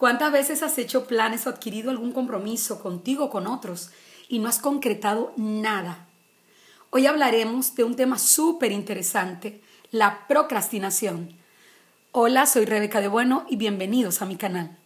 ¿Cuántas veces has hecho planes o adquirido algún compromiso contigo o con otros y no has concretado nada? Hoy hablaremos de un tema súper interesante, la procrastinación. Hola, soy Rebeca de Bueno y bienvenidos a mi canal.